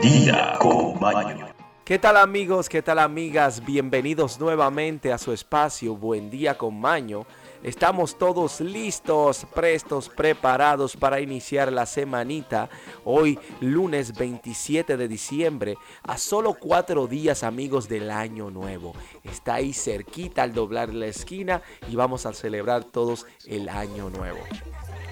día con Maño. ¿Qué tal amigos? ¿Qué tal amigas? Bienvenidos nuevamente a su espacio Buen día con Maño. Estamos todos listos, prestos, preparados para iniciar la semanita. Hoy, lunes 27 de diciembre, a solo cuatro días amigos del año nuevo. Está ahí cerquita al doblar la esquina y vamos a celebrar todos el año nuevo.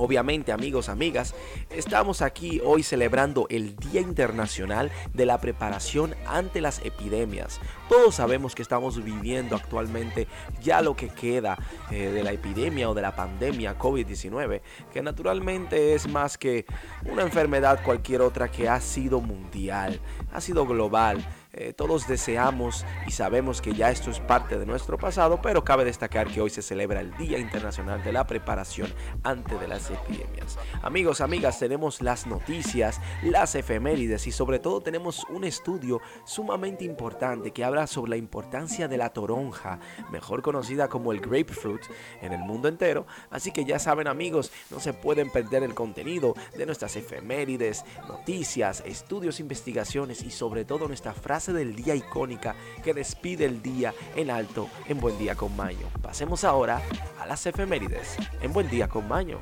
Obviamente, amigos, amigas, estamos aquí hoy celebrando el Día Internacional de la Preparación ante las Epidemias. Todos sabemos que estamos viviendo actualmente ya lo que queda eh, de la epidemia o de la pandemia COVID-19, que naturalmente es más que una enfermedad cualquier otra que ha sido mundial, ha sido global eh, todos deseamos y sabemos que ya esto es parte de nuestro pasado, pero cabe destacar que hoy se celebra el Día Internacional de la Preparación ante de las epidemias. Amigos, amigas, tenemos las noticias, las efemérides y sobre todo tenemos un estudio sumamente importante que habla sobre la importancia de la toronja, mejor conocida como el grapefruit en el mundo entero. Así que ya saben amigos, no se pueden perder el contenido de nuestras efemérides, noticias, estudios, investigaciones y sobre todo nuestra frase del día icónica que despide el día en alto en Buen Día con Mayo. Pasemos ahora a las efemérides en Buen Día con Mayo.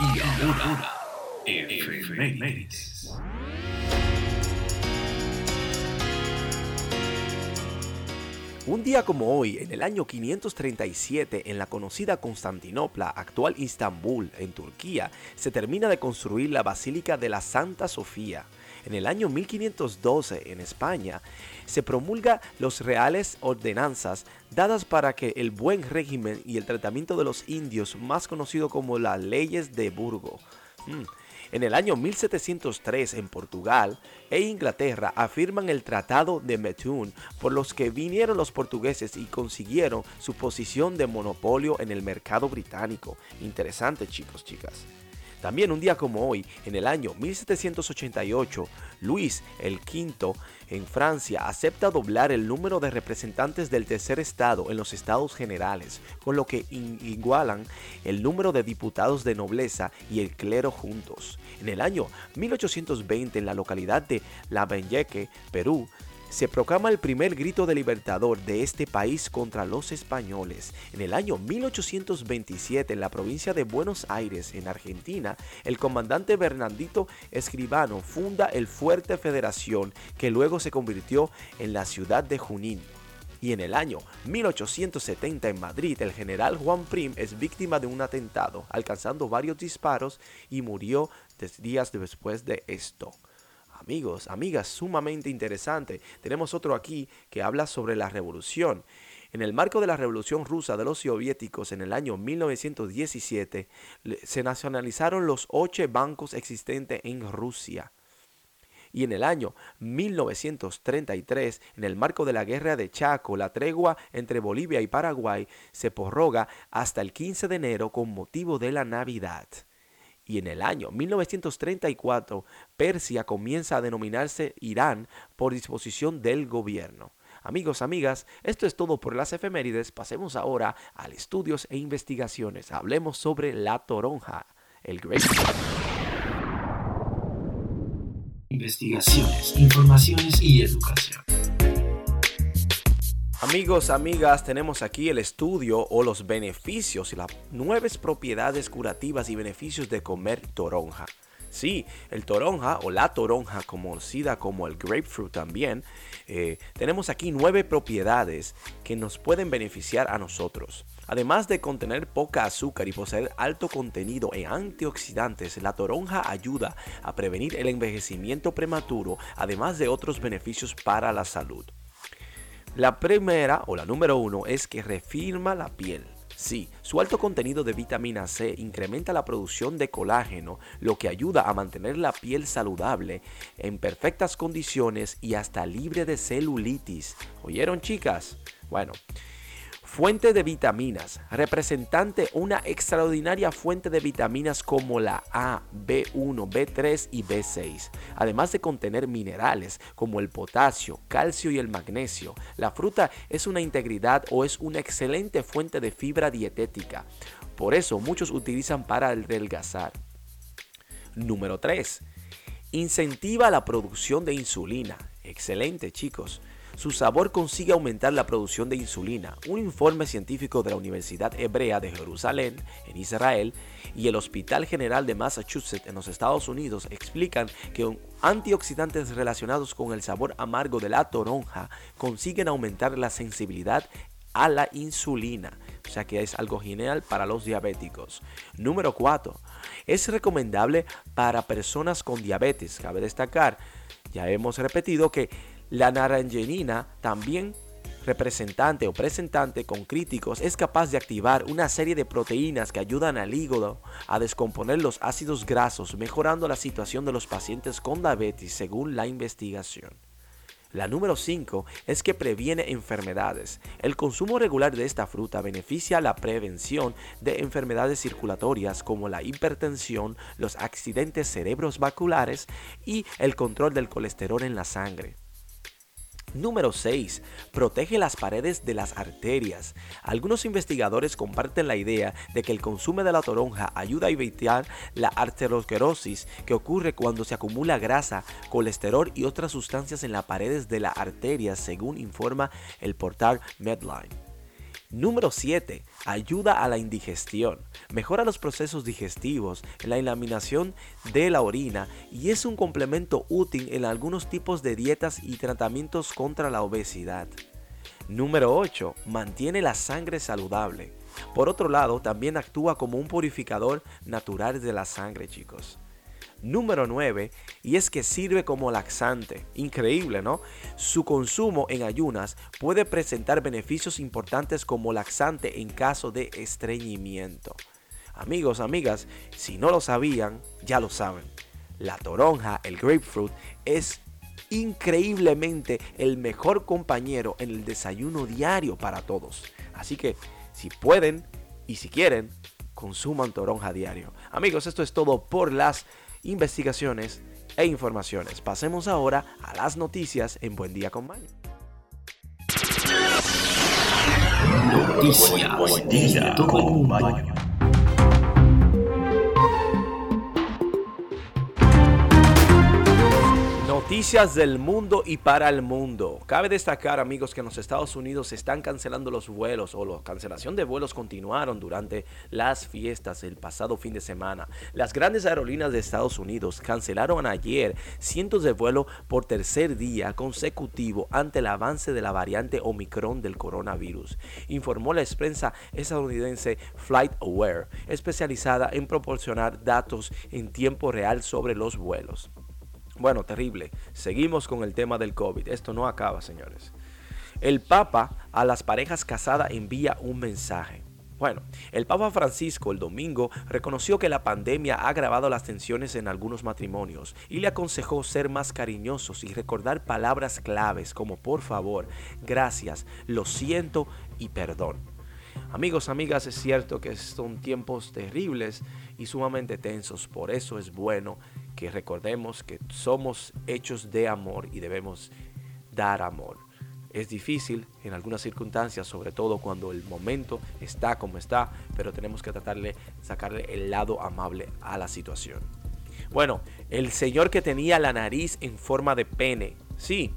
Y ahora, efemérides. Un día como hoy, en el año 537, en la conocida Constantinopla, actual Istambul, en Turquía, se termina de construir la Basílica de la Santa Sofía. En el año 1512, en España, se promulga los reales ordenanzas dadas para que el buen régimen y el tratamiento de los indios, más conocido como las leyes de Burgo. Mm, en el año 1703 en Portugal e Inglaterra afirman el Tratado de Methuen por los que vinieron los portugueses y consiguieron su posición de monopolio en el mercado británico. Interesante chicos, chicas. También un día como hoy, en el año 1788, Luis V en Francia acepta doblar el número de representantes del tercer estado en los estados generales, con lo que igualan el número de diputados de nobleza y el clero juntos. En el año 1820, en la localidad de Lambayeque, Perú, se proclama el primer grito de libertador de este país contra los españoles. En el año 1827, en la provincia de Buenos Aires, en Argentina, el comandante Bernardito Escribano funda el Fuerte Federación, que luego se convirtió en la ciudad de Junín. Y en el año 1870 en Madrid, el general Juan Prim es víctima de un atentado, alcanzando varios disparos y murió días después de esto amigos, amigas, sumamente interesante. Tenemos otro aquí que habla sobre la revolución. En el marco de la revolución rusa de los soviéticos en el año 1917, se nacionalizaron los ocho bancos existentes en Rusia. Y en el año 1933, en el marco de la guerra de Chaco, la tregua entre Bolivia y Paraguay se prorroga hasta el 15 de enero con motivo de la Navidad y en el año 1934 Persia comienza a denominarse Irán por disposición del gobierno. Amigos, amigas, esto es todo por las efemérides. Pasemos ahora a estudios e investigaciones. Hablemos sobre la toronja, el Great. Investigaciones, informaciones y educación. Amigos, amigas, tenemos aquí el estudio o los beneficios y las nueve propiedades curativas y beneficios de comer toronja. Sí, el toronja o la toronja, conocida como el grapefruit también, eh, tenemos aquí nueve propiedades que nos pueden beneficiar a nosotros. Además de contener poca azúcar y poseer alto contenido en antioxidantes, la toronja ayuda a prevenir el envejecimiento prematuro, además de otros beneficios para la salud. La primera o la número uno es que refirma la piel. Sí, su alto contenido de vitamina C incrementa la producción de colágeno, lo que ayuda a mantener la piel saludable, en perfectas condiciones y hasta libre de celulitis. ¿Oyeron chicas? Bueno, Fuente de vitaminas. Representante una extraordinaria fuente de vitaminas como la A, B1, B3 y B6. Además de contener minerales como el potasio, calcio y el magnesio. La fruta es una integridad o es una excelente fuente de fibra dietética por eso muchos utilizan para adelgazar. Número 3. Incentiva la producción de insulina. Excelente chicos. Su sabor consigue aumentar la producción de insulina. Un informe científico de la Universidad Hebrea de Jerusalén, en Israel, y el Hospital General de Massachusetts, en los Estados Unidos, explican que antioxidantes relacionados con el sabor amargo de la toronja consiguen aumentar la sensibilidad a la insulina. O sea que es algo genial para los diabéticos. Número 4. Es recomendable para personas con diabetes. Cabe destacar, ya hemos repetido que la naranjenina también representante o presentante con críticos es capaz de activar una serie de proteínas que ayudan al hígado a descomponer los ácidos grasos, mejorando la situación de los pacientes con diabetes según la investigación. La número 5 es que previene enfermedades. El consumo regular de esta fruta beneficia la prevención de enfermedades circulatorias como la hipertensión, los accidentes cerebrovasculares y el control del colesterol en la sangre. Número 6. Protege las paredes de las arterias. Algunos investigadores comparten la idea de que el consumo de la toronja ayuda a evitar la arteriosclerosis que ocurre cuando se acumula grasa, colesterol y otras sustancias en las paredes de las arterias, según informa el portal Medline. Número 7. Ayuda a la indigestión. Mejora los procesos digestivos, la eliminación de la orina y es un complemento útil en algunos tipos de dietas y tratamientos contra la obesidad. Número 8. Mantiene la sangre saludable. Por otro lado, también actúa como un purificador natural de la sangre, chicos número 9 y es que sirve como laxante. Increíble, ¿no? Su consumo en ayunas puede presentar beneficios importantes como laxante en caso de estreñimiento. Amigos, amigas, si no lo sabían, ya lo saben. La toronja, el grapefruit, es increíblemente el mejor compañero en el desayuno diario para todos. Así que si pueden y si quieren, consuman toronja diario. Amigos, esto es todo por las investigaciones e informaciones. Pasemos ahora a las noticias en Buen Día con Maño. Noticias. Buen día con Maño. Noticias del mundo y para el mundo. Cabe destacar, amigos, que en los Estados Unidos se están cancelando los vuelos o la cancelación de vuelos continuaron durante las fiestas el pasado fin de semana. Las grandes aerolíneas de Estados Unidos cancelaron ayer cientos de vuelos por tercer día consecutivo ante el avance de la variante Omicron del coronavirus, informó la prensa estadounidense FlightAware, especializada en proporcionar datos en tiempo real sobre los vuelos. Bueno, terrible. Seguimos con el tema del COVID. Esto no acaba, señores. El Papa a las parejas casadas envía un mensaje. Bueno, el Papa Francisco el domingo reconoció que la pandemia ha agravado las tensiones en algunos matrimonios y le aconsejó ser más cariñosos y recordar palabras claves como por favor, gracias, lo siento y perdón. Amigos, amigas, es cierto que son tiempos terribles y sumamente tensos, por eso es bueno que recordemos que somos hechos de amor y debemos dar amor. Es difícil en algunas circunstancias, sobre todo cuando el momento está como está, pero tenemos que tratar de sacarle el lado amable a la situación. Bueno, el señor que tenía la nariz en forma de pene, sí,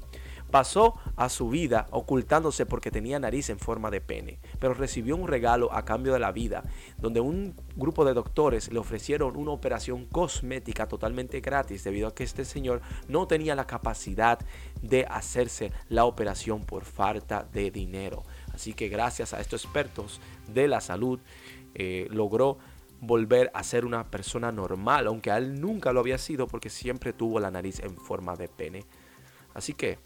Pasó a su vida ocultándose porque tenía nariz en forma de pene, pero recibió un regalo a cambio de la vida, donde un grupo de doctores le ofrecieron una operación cosmética totalmente gratis debido a que este señor no tenía la capacidad de hacerse la operación por falta de dinero. Así que gracias a estos expertos de la salud eh, logró volver a ser una persona normal, aunque a él nunca lo había sido porque siempre tuvo la nariz en forma de pene. Así que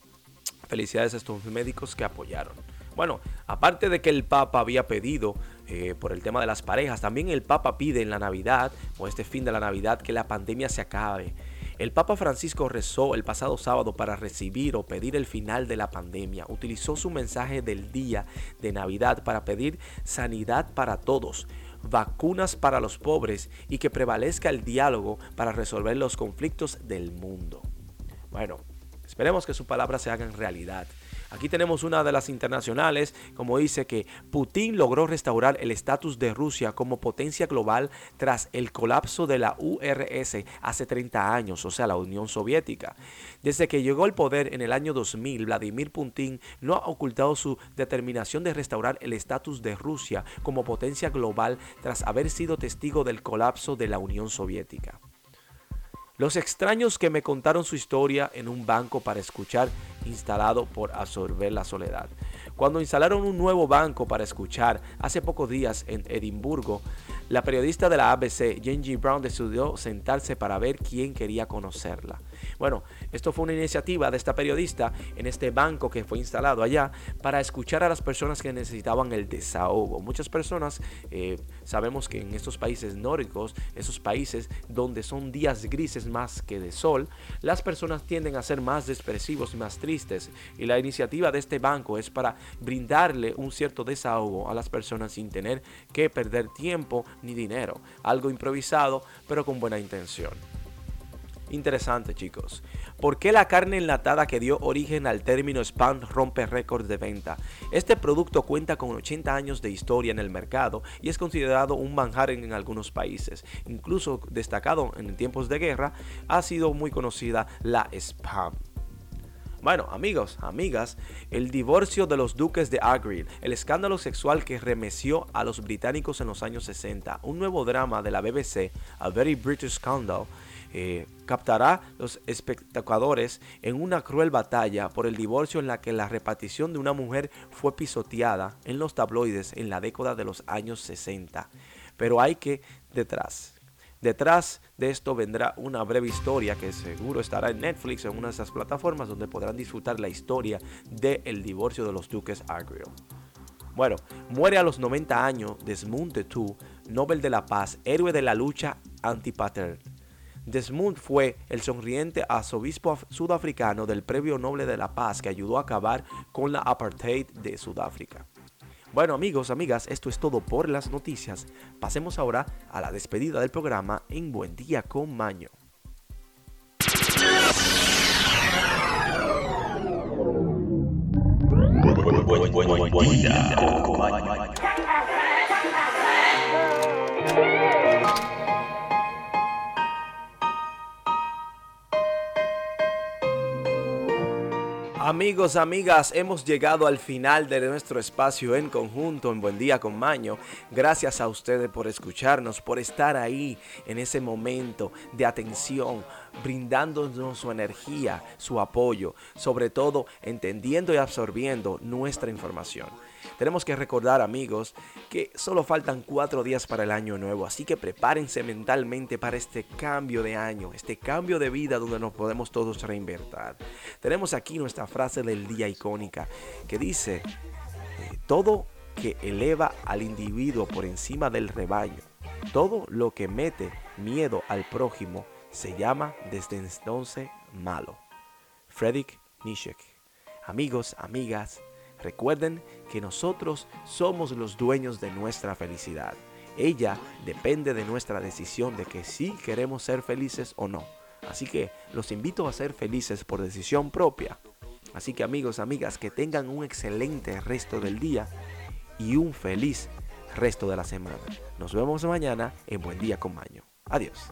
Felicidades a estos médicos que apoyaron. Bueno, aparte de que el Papa había pedido eh, por el tema de las parejas, también el Papa pide en la Navidad o este fin de la Navidad que la pandemia se acabe. El Papa Francisco rezó el pasado sábado para recibir o pedir el final de la pandemia. Utilizó su mensaje del día de Navidad para pedir sanidad para todos, vacunas para los pobres y que prevalezca el diálogo para resolver los conflictos del mundo. Bueno, Esperemos que su palabra se haga en realidad. Aquí tenemos una de las internacionales, como dice que Putin logró restaurar el estatus de Rusia como potencia global tras el colapso de la URSS hace 30 años, o sea, la Unión Soviética. Desde que llegó al poder en el año 2000, Vladimir Putin no ha ocultado su determinación de restaurar el estatus de Rusia como potencia global tras haber sido testigo del colapso de la Unión Soviética. Los extraños que me contaron su historia en un banco para escuchar instalado por absorber la soledad. Cuando instalaron un nuevo banco para escuchar hace pocos días en Edimburgo, la periodista de la ABC, Jenny Brown, decidió sentarse para ver quién quería conocerla. Bueno, esto fue una iniciativa de esta periodista en este banco que fue instalado allá para escuchar a las personas que necesitaban el desahogo. Muchas personas eh, sabemos que en estos países nórdicos, esos países donde son días grises más que de sol, las personas tienden a ser más depresivos y más tristes. Y la iniciativa de este banco es para brindarle un cierto desahogo a las personas sin tener que perder tiempo ni dinero. Algo improvisado, pero con buena intención. Interesante chicos. ¿Por qué la carne enlatada que dio origen al término spam rompe récords de venta? Este producto cuenta con 80 años de historia en el mercado y es considerado un manjar en, algunos países. Incluso destacado en tiempos de guerra, ha sido muy conocida la spam. Bueno, amigos, amigas, el divorcio de los duques de Agrill, el escándalo sexual que remeció a los británicos en los años 60, un nuevo drama de la BBC, A Very British Scandal, eh, captará los espectadores en una cruel batalla por el divorcio en la que la repartición de una mujer fue pisoteada en los tabloides en la década de los años 60. Pero hay que detrás. Detrás de esto vendrá una breve historia que seguro estará en Netflix en una de esas plataformas donde podrán disfrutar la historia del divorcio de los duques Argyll. Bueno, muere a los 90 años Desmond Tutu, Nobel de la Paz, héroe de la lucha antipater Desmond fue el sonriente arzobispo sudafricano del Premio Noble de la Paz que ayudó a acabar con la apartheid de Sudáfrica. Bueno amigos, amigas, esto es todo por las noticias. Pasemos ahora a la despedida del programa en Buen Día con Maño. Amigos, amigas, hemos llegado al final de nuestro espacio en conjunto en Buen Día con Maño. Gracias a ustedes por escucharnos, por estar ahí en ese momento de atención, brindándonos su energía, su apoyo, sobre todo entendiendo y absorbiendo nuestra información. Tenemos que recordar amigos que solo faltan cuatro días para el año nuevo, así que prepárense mentalmente para este cambio de año, este cambio de vida donde nos podemos todos reinvertir. Tenemos aquí nuestra frase del día icónica que dice, eh, todo que eleva al individuo por encima del rebaño, todo lo que mete miedo al prójimo, se llama desde entonces malo. Friedrich Nietzsche. Amigos, amigas, Recuerden que nosotros somos los dueños de nuestra felicidad. Ella depende de nuestra decisión de que si queremos ser felices o no. Así que los invito a ser felices por decisión propia. Así que amigos, amigas, que tengan un excelente resto del día y un feliz resto de la semana. Nos vemos mañana en Buen Día con Maño. Adiós.